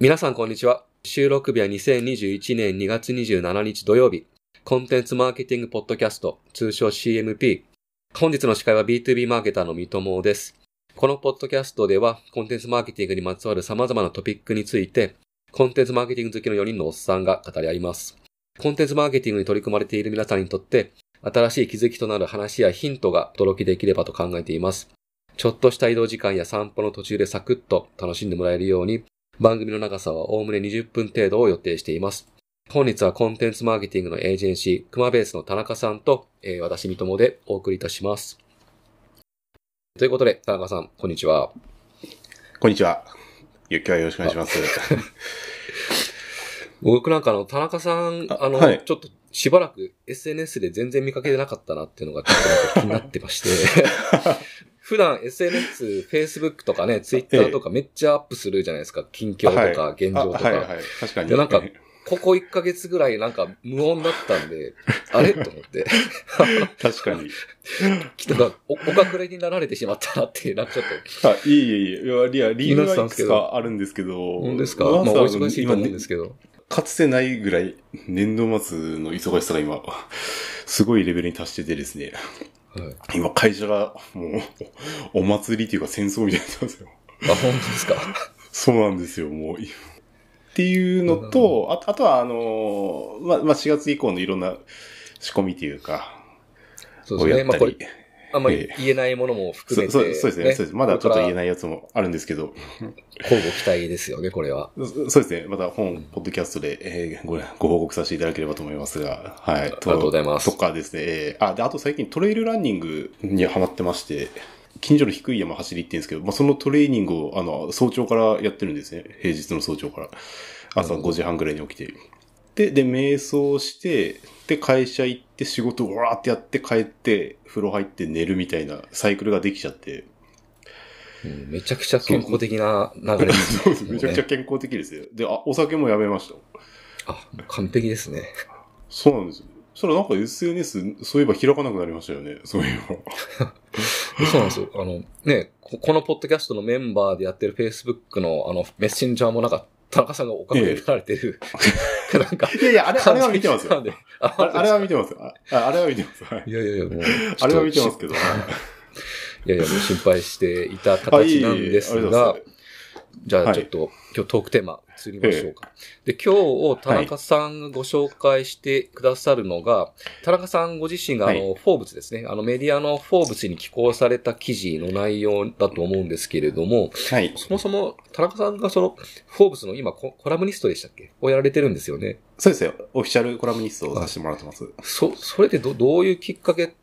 皆さんこんにちは。収録日は2021年2月27日土曜日。コンテンツマーケティングポッドキャスト、通称 CMP。本日の司会は B2B マーケターの三友です。このポッドキャストでは、コンテンツマーケティングにまつわる様々なトピックについて、コンテンツマーケティング好きの4人のおっさんが語り合います。コンテンツマーケティングに取り組まれている皆さんにとって、新しい気づきとなる話やヒントが届けできればと考えています。ちょっとした移動時間や散歩の途中でサクッと楽しんでもらえるように、番組の長さはおおむね20分程度を予定しています。本日はコンテンツマーケティングのエージェンシー、クマベースの田中さんと、えー、私、三友でお送りいたします。ということで、田中さん、こんにちは。こんにちは。今日はよろしくお願いします。僕なんかあの、田中さん、あの、はい、ちょっとしばらく SNS で全然見かけてなかったなっていうのがちょっと気になってまして 普段 SNS、Facebook とかね、Twitter とかめっちゃアップするじゃないですか。近況とか現状とか。はい、はい、はい。確かに。で、なんか、ここ1ヶ月ぐらいなんか無音だったんで、あれ？と思って。確かに。きっとお、お隠れになられてしまったなっていう、なんかちょっと。あ、いえいえいえ。いや、いや、理由はいくつかあるんですけど。本ですか？まあ、お忙しいと思うんですけど。かつてないぐらい年度末の忙しさが今、すごいレベルに達しててですね。はい、今会社がもう、お祭りっていうか戦争みたいになってますよ。あ、本当ですか？そうなんですよ、もう。っていうのと、ああとはあの、まあ、まあ、4月以降のいろんな仕込みっていうか、そうですね。まあこれ、あんまり言えないものも含めて、そうですね。そうですね。まだちょっと言えないやつもあるんですけど。交互期待ですよね、これは。そうですね。また本、ポッドキャストで、えー、ごご報告させていただければと思いますが、はい。ありがとうございます。とかですね。えー、あ、で、あと最近トレイルランニングにハマってまして、近所の低い山走りって言うんですけど、まあ、そのトレーニングを、あの、早朝からやってるんですね。平日の早朝から。朝5時半ぐらいに起きて。で、で、瞑想して、で、会社行って仕事をわーってやって帰って、風呂入って寝るみたいなサイクルができちゃって。うん、めちゃくちゃ健康的な流れですね。そうです。めちゃくちゃ健康的ですよ。で、あ、お酒もやめました。あ、完璧ですね。そうなんですよ。そしたらなんか SNS、そういえば開かなくなりましたよね。そういえば。そうなんですよ。あの、ねこ、このポッドキャストのメンバーでやってる Facebook のあの、メッセンジャーもなんか田中さんがおかげられてる、ええ、なんか。いやいや、あれ、あれは見てますよ。ああれは見てますあ。あれは見てます。はい、いやいやいや、もう。あれは見てますけど。いやいや、もう心配していた形なんですが、じゃあちょっと、今日トークテーマ移りましょうか。で、今日、田中さんがご紹介してくださるのが、はい、田中さんご自身が、あの、フォーブスですね。あの、メディアのフォーブスに寄稿された記事の内容だと思うんですけれども、はい。そもそも、田中さんがその、フォーブスの今コ、コラムニストでしたっけ？をやられてるんですよね。そうですよ。オフィシャルコラムニストをさせてもらってます。そ、それでど、どういうきっかけ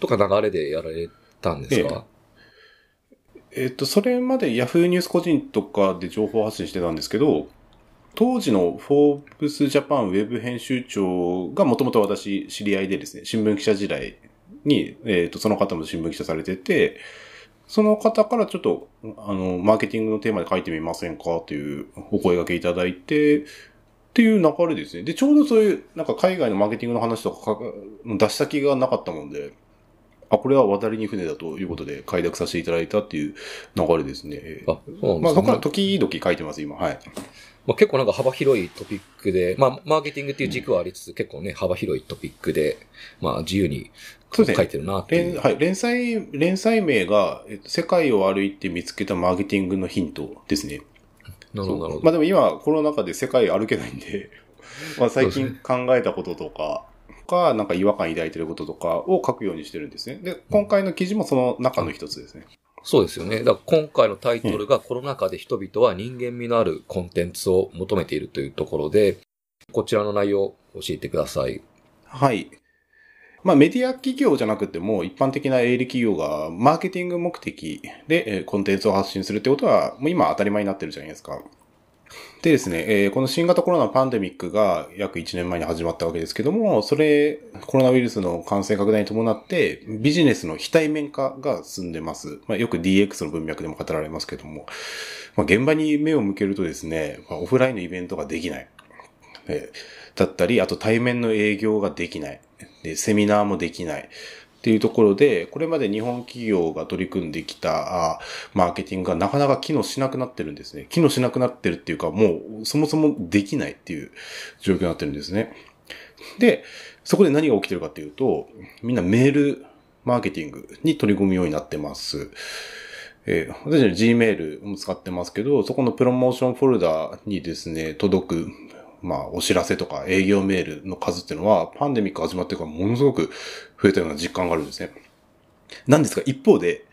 とか流れでやられたんですか、えええっと、それまで Yahoo ニュース個人とかで情報発信してたんですけど、当時のフォーブスジャパンウェブ編集長がもともと私知り合いでですね、新聞記者時代に、えっ、と、その方も新聞記者されてて、その方からちょっと、あの、マーケティングのテーマで書いてみませんかというお声掛けいただいて、っていう流れですね。で、ちょうどそういう、なんか海外のマーケティングの話とか出し先がなかったもんで、あ、これは渡りに船だということで快諾させていただいたっていう流れですね。あ、そうなんですね。まあ、そこから時々書いてます、今。はい。まあ、結構なんか幅広いトピックで、まあ、マーケティングっていう軸はありつつ、うん、結構ね、幅広いトピックで、まあ、自由に書いてるなっていう。はい。連載、連載名が、えっと、世界を歩いて見つけたマーケティングのヒントですね。なるほど、なるほど。まあでも今、コロナ禍で世界歩けないんで、まあ最近考えたこととか、か、なんか違和感抱いてることとかを書くようにしてるんですね。で、今回の記事もその中の一つですね。そうですよね。だから今回のタイトルがコロナ禍で人々は人間味のあるコンテンツを求めているというところで、こちらの内容を教えてください。はい。まあメディア企業じゃなくても一般的な営利企業がマーケティング目的でコンテンツを発信するってことはもう今当たり前になってるじゃないですか。でですね、えー、この新型コロナパンデミックが約1年前に始まったわけですけども、それ、コロナウイルスの感染拡大に伴って、ビジネスの非対面化が進んでます。まあ、よく DX の文脈でも語られますけども、まあ、現場に目を向けるとですね、まあ、オフラインのイベントができない。えー、だったり、あと対面の営業ができない。で、セミナーもできない。っていうところで、これまで日本企業が取り組んできたマーケティングがなかなか機能しなくなってるんですね。機能しなくなってるっていうか、もうそもそもできないっていう状況になってるんですね。で、そこで何が起きてるかっていうと、みんなメールマーケティングに取り組むようになってます。えー、私は Gmail も使ってますけど、そこのプロモーションフォルダにですね、届く、まあ、お知らせとか営業メールの数っていうのは、パンデミック始まってからものすごく増えたような実感があるんですね。なんですが、一方で、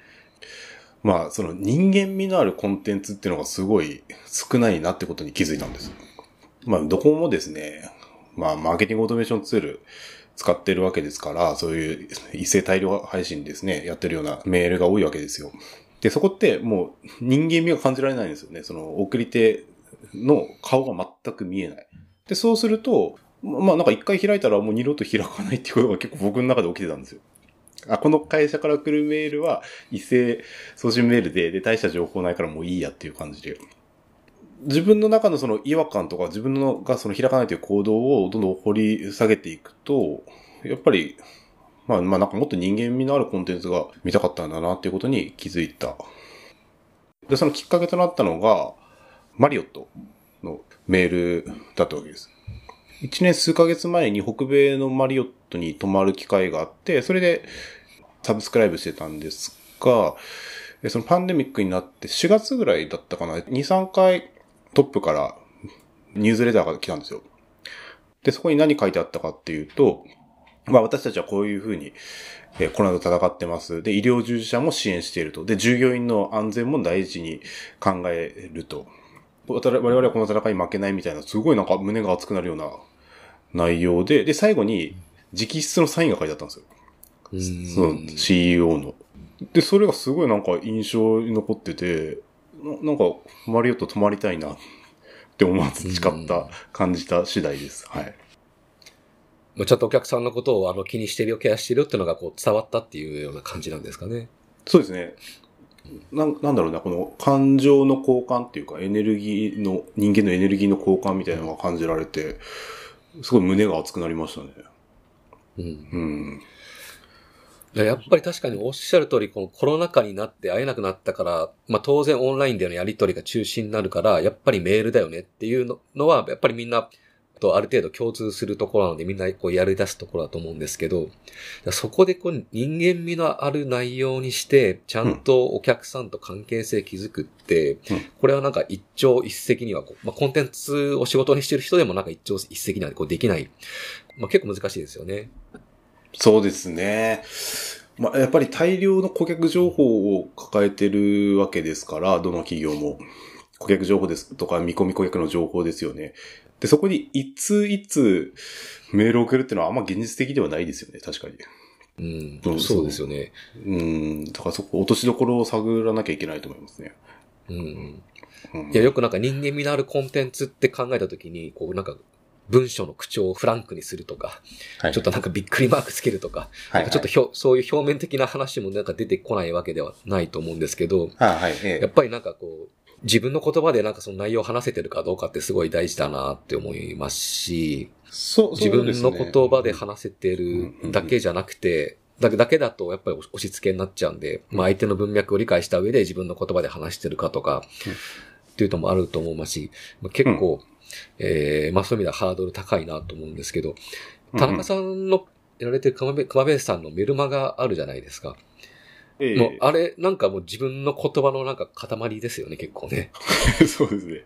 まあ、その人間味のあるコンテンツっていうのがすごい少ないなってことに気づいたんです。まあ、どこもですね、まあ、マーケティングオートメーションツール使ってるわけですから、そういう一斉大量配信ですね、やってるようなメールが多いわけですよ。で、そこってもう人間味が感じられないんですよね。その送り手の顔が全く見えない。で、そうすると、まあなんか一回開いたらもう二度と開かないっていうことが結構僕の中で起きてたんですよ。あ、この会社から来るメールは一斉送信メールで、で、大した情報ないからもういいやっていう感じで。自分の中のその違和感とか自分のがその開かないという行動をどんどん掘り下げていくと、やっぱりまあ、まあなんかもっと人間味のあるコンテンツが見たかったんだなっていうことに気づいた。で、そのきっかけとなったのが、マリオットのメールだったわけです。一年数ヶ月前に北米のマリオットに泊まる機会があって、それでサブスクライブしてたんですが、そのパンデミックになって4月ぐらいだったかな、2、3回トップからニュースレターが来たんですよ。で、そこに何書いてあったかっていうと、まあ私たちはこういうふうに、えー、コロナと戦ってます。で、医療従事者も支援していると。で、従業員の安全も大事に考えると。我々はこの戦い負けないみたいな、すごいなんか胸が熱くなるような内容で、で、最後に直筆のサインが書いてあったんですよ。その CEO の。で、それがすごいなんか印象に残ってて、ななんか、マリオット泊まりたいなって思わず誓った、感じた次第です。はい。ちょっとお客さんのことをあの気にしてるよ、ケアしてるっていうのがこう伝わったっていうような感じなんですかね。そうですね。ななんだろうな、この感情の交換っていうか、エネルギーの、人間のエネルギーの交換みたいなのが感じられて、すごい胸が熱くなりましたね。うん。うん。やっぱり確かにおっしゃる通り、このコロナ禍になって会えなくなったから、まあ当然オンラインでのやり取りが中心になるから、やっぱりメールだよねっていうのは、やっぱりみんなとある程度共通するところなのでみんなこうやり出すところだと思うんですけど、そこでこう人間味のある内容にして、ちゃんとお客さんと関係性築くって、うん、これはなんか一朝一夕にはまあ、コンテンツを仕事にしてる人でもなんか一朝一夕にはこうできない。まあ、結構難しいですよね。そうですね。まあ、やっぱり大量の顧客情報を抱えてるわけですから、どの企業も。顧客情報ですとか、見込み顧客の情報ですよね。で、そこにいついつメールを送るっていうのはあんま現実的ではないですよね、確かに。うん、そうですよね。うん、だからそこ落としどころを探らなきゃいけないと思いますね。うん。うん、いや、よくなんか人間味のあるコンテンツって考えたときに、こうなんか文章の口調をフランクにするとか、はい、ちょっとなんかびっくりマークつけるとか、はい。はい、ちょっとひょそういう表面的な話もなんか出てこないわけではないと思うんですけど、はい。ええ、やっぱりなんかこう、自分の言葉でなんかその内容を話せてるかどうかってすごい大事だなって思いますし、そう、自分の言葉で話せてるだけじゃなくて、だけだけだとやっぱり押し付けになっちゃうんで、まあ相手の文脈を理解した上で自分の言葉で話してるかとか、っていうのもあると思いますし、まあ、結構、えー、まあそういう意味ではハードル高いなと思うんですけど、田中さんのやられてる熊部さんのメルマがあるじゃないですか。ええ、もう、あれ、なんかもう自分の言葉のなんか塊ですよね、結構ね。そうですね。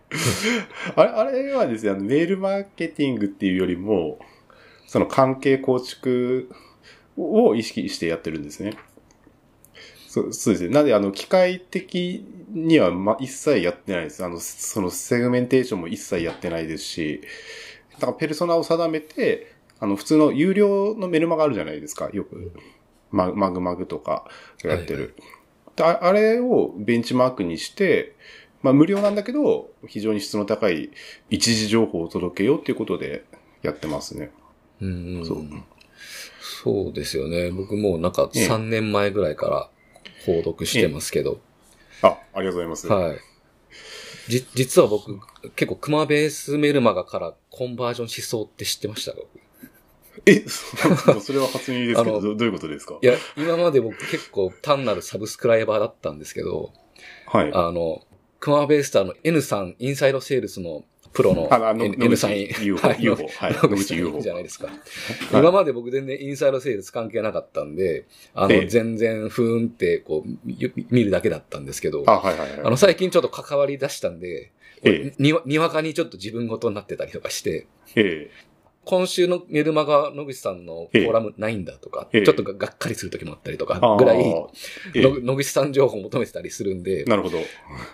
あれ、あれはですね、あの、メールマーケティングっていうよりも、その関係構築を意識してやってるんですね。そうそうですね。なんで、あの、機械的には、ま、一切やってないです。あの、そのセグメンテーションも一切やってないですし、だからペルソナを定めて、あの、普通の有料のメルマがあるじゃないですか、よく。ママグマグとかやってる。はいはい、あれをベンチマークにして、まあ無料なんだけど、非常に質の高い一時情報を届けようっていうことでやってますね。うん、そう。そうですよね。僕もなんか3年前ぐらいから購読してますけど。あ、ありがとうございます。はい。じ、実は僕、結構クマベースメルマガからコンバージョンしそうって知ってました？え、それは初耳ですけど、どどういうことですか？いや、今まで僕結構単なるサブスクライバーだったんですけど、はい。あの、クマベイスターの N さん、インサイドセールスのプロの N, さん、UFO はい UFO。はい。UFO じゃないですか。い今まで僕全然インサイドセールス関係なかったんで、あの、ええ全然ふーんってこう、み見るだけだったんですけど、あ、はいはいはい。あの、最近ちょっと関わり出したんで、えにわにわかにちょっと自分ごとになってたりとかして、え今週のメルマガ野口さんのフォーラムないんだとか、ええ。ちょっとががっかりする時もあったりとかぐらい、ーえの野口さん情報を求めてたりするんで、なるほど。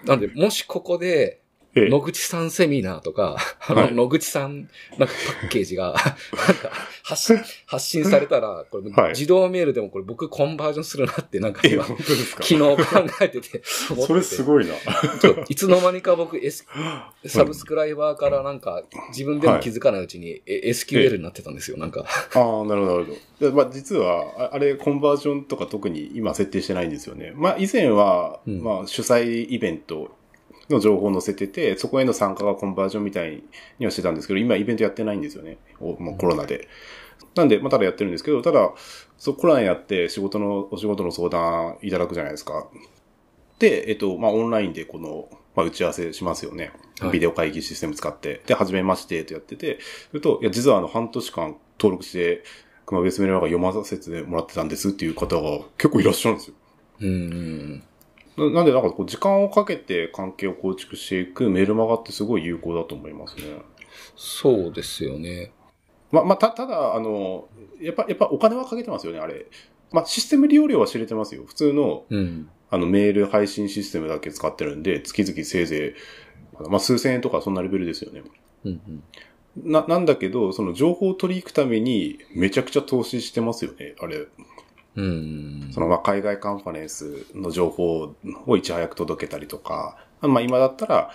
なんで、もしここで、ええ。野口さんセミナーとか、あの、はい。野口さん、なんかパッケージが、なんか、発信、発信されたら、これ、はい。自動メールでもこれ僕コンバージョンするなって、なんかえ、今、昨日考えてて、それすごいな。いつの間にか僕、S、サブスクライバーからなんか、自分でも気づかないうちに、え SQL になってたんですよ、なんか。ああ、なるほど、なるほど。でまあ、実は、ああれ、コンバージョンとか特に今設定してないんですよね。まあ、以前は、うん。まあ、主催イベントの情報を載せてて、そこへの参加がコンバージョンみたいにはしてたんですけど、今イベントやってないんですよね。おもうコロナで。なんで、まあ、ただやってるんですけど、ただ、そう、コロナやって仕事の、お仕事の相談いただくじゃないですか。で、えっと、まあ、オンラインでこの、まあ、打ち合わせしますよね。はいビデオ会議システム使って。で、はじめましてとやってて、それと、いや、実はあの、半年間登録して、熊別メルマガ読ませてもらってたんですっていう方が結構いらっしゃるんですよ。うん。ななんで、なんかこう、時間をかけて関係を構築していくメルマガってすごい有効だと思いますね。そうですよね。ま、まあ、た、ただ、あの、やっぱ、やっぱお金はかけてますよね、あれ。まあ、システム利用料は知れてますよ。普通の、うん。あの、メール配信システムだけ使ってるんで、月々せいぜい、まあ、数千円とかそんなレベルですよね。うんうん。な、なんだけど、その情報を取り行くために、めちゃくちゃ投資してますよね、あれ。うん。その、まあ、海外カンファレンスの情報をいち早く届けたりとか、まあ、今だったら、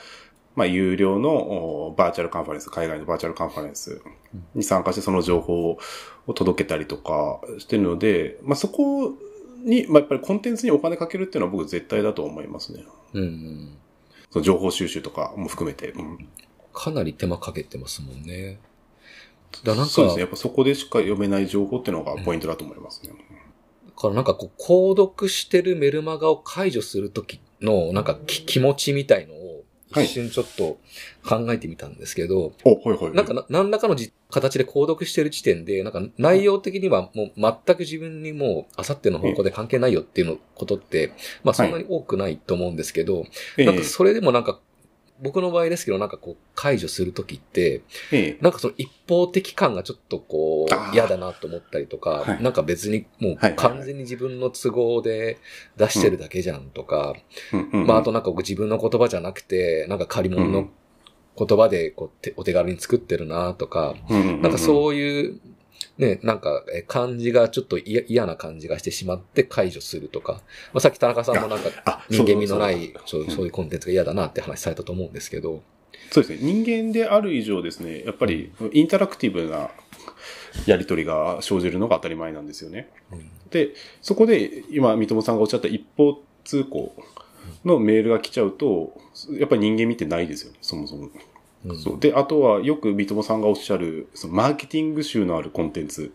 まあ、有料のおバーチャルカンファレンス、海外のバーチャルカンファレンスに参加してその情報を届けたりとかしてるので、まあ、そこに、まあ、やっぱりコンテンツにお金かけるっていうのは僕絶対だと思いますね。うんうん。その情報収集とかも含めて。うんかなり手間かけてますもんね。だなんか、そうですね。やっぱそこでしか読めない情報っていうのがポイントだと思いますね。だからなんかこう、購読してるメルマガを解除するときの、なんかき気持ちみたいのを、はい一瞬ちょっと考えてみたんですけど、お、はいはい。なんかな何らかのじ形で購読してる時点で、なんか内容的にはもう全く自分にもう、あさっての方向で関係ないよっていうのことって、まあそんなに多くないと思うんですけど、ええなんかそれでもなんか、僕の場合ですけど、なんかこう、解除するときって、ええ。なんかその一方的感がちょっとこう、嫌だなと思ったりとか、はい。なんか別にもう完全に自分の都合で出してるだけじゃんとか、まああとなんか僕自分の言葉じゃなくて、なんか借り物の言葉でこうてお手軽に作ってるなとか、なんかうそういう、ね、なんかえ感じがちょっと嫌嫌な感じがしてしまって解除するとか、まあさっき田中さんもなんかあ人間味のないそういうコンテンツが嫌だなって話されたと思うんですけど、そうですね。人間である以上ですね、やっぱりインタラクティブなやりとりが生じるのが当たり前なんですよね。うんで、そこで今、三友さんがおっしゃった一方通行のメールが来ちゃうと、やっぱり人間味ってないですよね、そもそも。うんそう。で、あとはよく三友さんがおっしゃる、そのマーケティング集のあるコンテンツ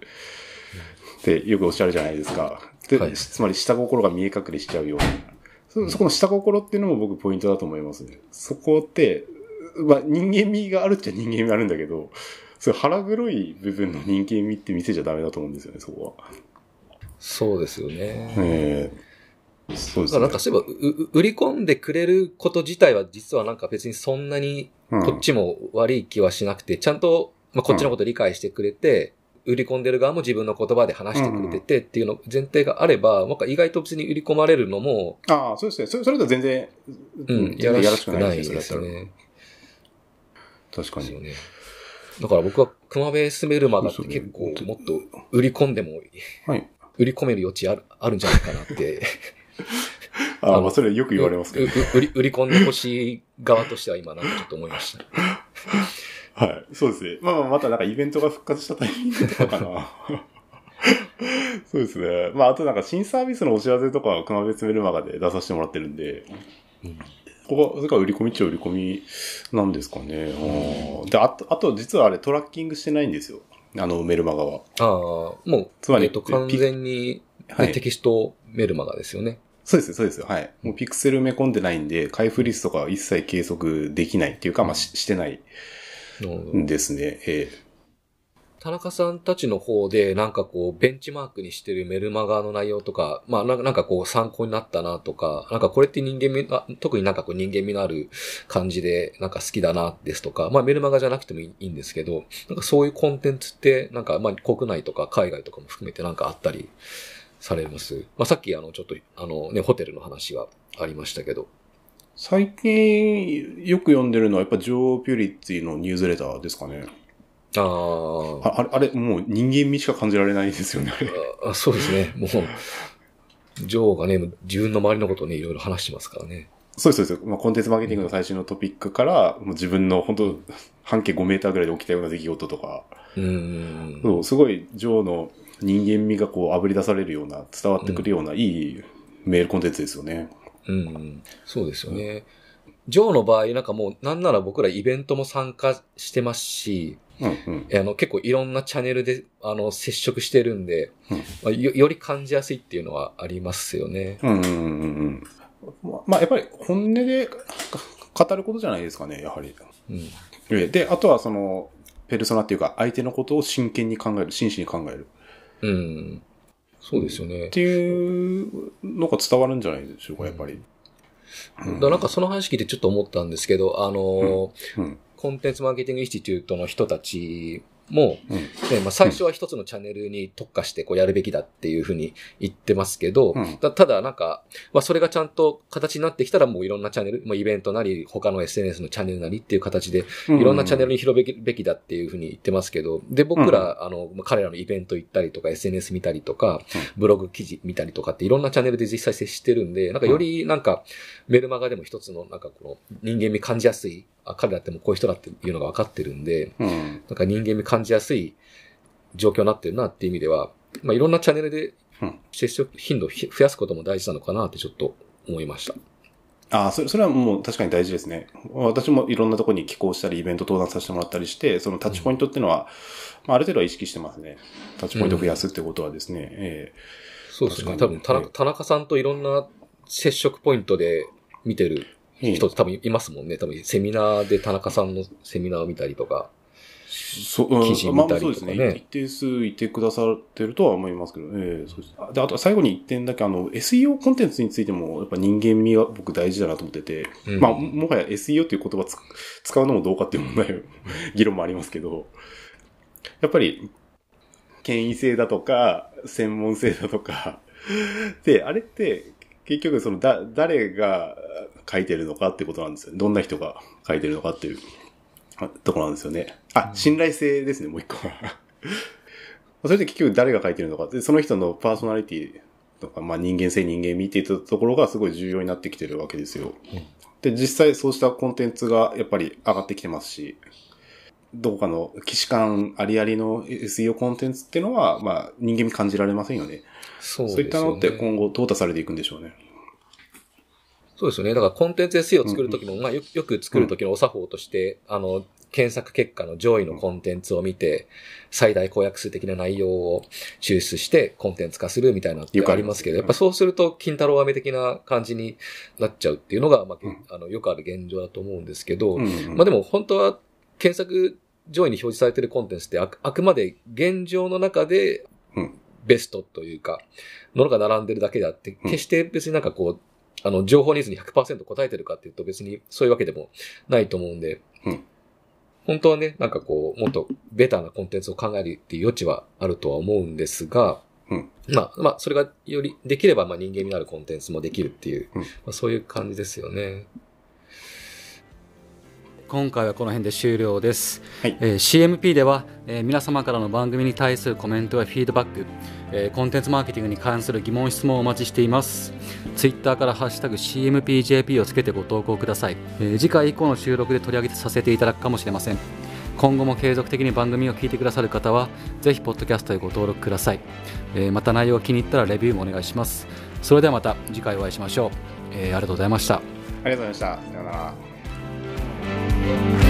ってよくおっしゃるじゃないですか。で、はいつまり下心が見え隠れしちゃうような。そそこの下心っていうのも僕ポイントだと思いますね。そこって、まあ人間味があるっちゃ人間味あるんだけど、そ腹黒い部分の人間味って見せちゃダメだと思うんですよね、そこは。そうですよね。ええそうですね。なんかそういえば、売り込んでくれること自体は実はなんか別にそんなにうんこっちも悪い気はしなくて、ちゃんと、まあ、こっちのこと理解してくれて、売り込んでる側も自分の言葉で話してくれててっていうの前提があれば、なんか意外と別に売り込まれるのも、ああ、そうですね。それそれとは全然、うん、やらしくないですね。確かに。ね。だから僕は熊ベースメルマガって結構もっと売り込んでも、はい。売り込める余地ある、あるんじゃないかなって。あまあそれよく言われますけどう。う売り売り込んでほしい側としては今なんかちょっと思いました。はい。そうですね。まあまあ、またなんかイベントが復活したタイミングとかかな。そうですね。まあ、あとなんか新サービスのお知らせとかは熊別メルマガで出させてもらってるんで、うんここは、それから売り込みっちゃ売り込みなんですかね。あーで、あと、あと実はあれトラッキングしてないんですよ。あのメルマガは。ああ、もう、つまりえっと、完全に、ねはいテキストメルマガですよね。そうです、そうです。はい。もうピクセル埋め込んでないんで、開封率とかは一切計測できないっていうか、まあ、ししてないんですね。え田中さんたちの方で、なんかこう、ベンチマークにしてるメルマガの内容とか、まあなんかこう参考になったなとか、なんかこれって人間味あ、特になんかこう人間味のある感じで、なんか好きだなですとか、まあメルマガじゃなくてもいいんですけど、なんかそういうコンテンツって、なんかまあ国内とか海外とかも含めてなんかあったりされます。まあさっきあのちょっと、あのね、ホテルの話はありましたけど。最近よく読んでるのはやっぱジョー・ピュリッツィのニュースレターですかね。ああ。ああれ、あれ、もう人間味しか感じられないですよね。あそうですね。もう、ジョーがね、自分の周りのことをね、いろいろ話してますからね。そうです、そうです。まあ、コンテンツマーケティングの最新のトピックから、もう自分の本当半径5メーターぐらいで起きたような出来事とか、うーん。そう、すごいジョーの人間味がこう炙り出されるような、伝わってくるような、いいメールコンテンツですよね。うん。そうですよね。ジョーの場合、なんかもう、なんなら僕らイベントも参加してますし、うん、うん。あの、結構いろんなチャンネルで、あの、接触してるんで、うんまあよ、より感じやすいっていうのはありますよね。うん、うん、うんうん。ままあ、やっぱり本音でか語ることじゃないですかね、やはり。うん。えで、あとはその、ペルソナっていうか、相手のことを真剣に考える、真摯に考える。うん。そうですよねっ。ていうのが伝わるんじゃないでしょうか、やっぱり。だからなんかその話聞いてちょっと思ったんですけど、あの、うん。コンテンツマーケティングインスティテュートの人たちも、うん。ねまあ、最初は一つのチャンネルに特化してこうやるべきだっていうふうに言ってますけど、うん。たただなんか、まあ、それがちゃんと形になってきたらもういろんなチャンネル、まあ、イベントなり、他の SNS のチャンネルなりっていう形で、いろんなチャンネルに広べきべきだっていうふうに言ってますけど、で、僕ら、あの、まあ彼らのイベント行ったりとか、SNS 見たりとか、ブログ記事見たりとかっていろんなチャンネルで実際接してるんで、なんかよりなんか、メルマガでも一つのなんかこの人間味感じやすい、あ、彼らってもうこういう人だっていうのが分かってるんで、うん。なんか人間味感じやすい状況になってるなっていう意味では、まあ、いろんなチャンネルでうん接触頻度をひ増やすことも大事なのかなってちょっと思いました。ああ、それ、それはもう確かに大事ですね。私もいろんなところに寄稿したり、イベント登壇させてもらったりして、そのタッチポイントっていうのは、まあ、ある程度は意識してますね。タッチポイントを増やすってことはですね。えそうですね。多分田中、田中さんといろんな接触ポイントで見てるえ人って多分いますもんね。多分セミナーで田中さんのセミナーを見たりとか。そう、うん記事見たりとかねまあそうですね。一定数いてくださってるとは思いますけど、ええそうです。あで、あと最後に一点だけ、あの、SEO コンテンツについても、やっぱ人間味は僕大事だなと思ってて、うんまあ、ももはや SEO っていう言葉つ使うのもどうかっていう問題、議論もありますけど、やっぱり、権威性だとか、専門性だとか、で、あれって、結局その、だ、誰が書いてるのかってことなんですよ。どんな人が書いてるのかっていうあところなんですよね。あ、信頼性ですね、もう一個は。それで結局誰が書いてるのかで、その人のパーソナリティとか、まあ人間性人間味っていったところがすごい重要になってきてるわけですよ。で、実際そうしたコンテンツがやっぱり上がってきてますし、どこかの既視感ありありの SEO コンテンツっていうのは、まあ人間味感じられませんよね。そうそういったのって今後淘汰されていくんでしょうね。そうですよね。だからコンテンツ SEO を作るときも、まあよよく作るときのお作法として、あの、検索結果の上位のコンテンツを見て、最大公約数的な内容を抽出してコンテンツ化するみたいなのってありますけど、やっぱそうすると、金太郎飴的な感じになっちゃうっていうのが、まあ、うん。あの、よくある現状だと思うんですけど、うんうん。まあでも本当は検索上位に表示されているコンテンツってあくあくまで現状の中でうん。ベストというか、ものが並んでるだけであって、うん。決して別になんかこう、あの、情報ニーズに100%答えてるかっていうと別にそういうわけでもないと思うんで、うん。本当はね、なんかこう、もっとベターなコンテンツを考えるっていう余地はあるとは思うんですが、うん。まあ、まあ、それがよりできれば、まあ人間味のあるコンテンツもできるっていう、うん。まあ、そういう感じですよね。今回はこの辺で終了です、はい。えー CMP では、えー皆様からの番組に対するコメントやフィードバック、えーコンテンツマーケティングに関する疑問質問をお待ちしています。ツイッターからハッシュタグ CMPJP をつけてご投稿ください、えー次回以降の収録で取り上げさせていただくかもしれません。今後も継続的に番組を聞いてくださる方はぜひポッドキャストへご登録ください、えーまた内容が気に入ったらレビューもお願いします。それではまた次回お会いしましょう、えーありがとうございました。ありがとうございました。さようなら。Thank you.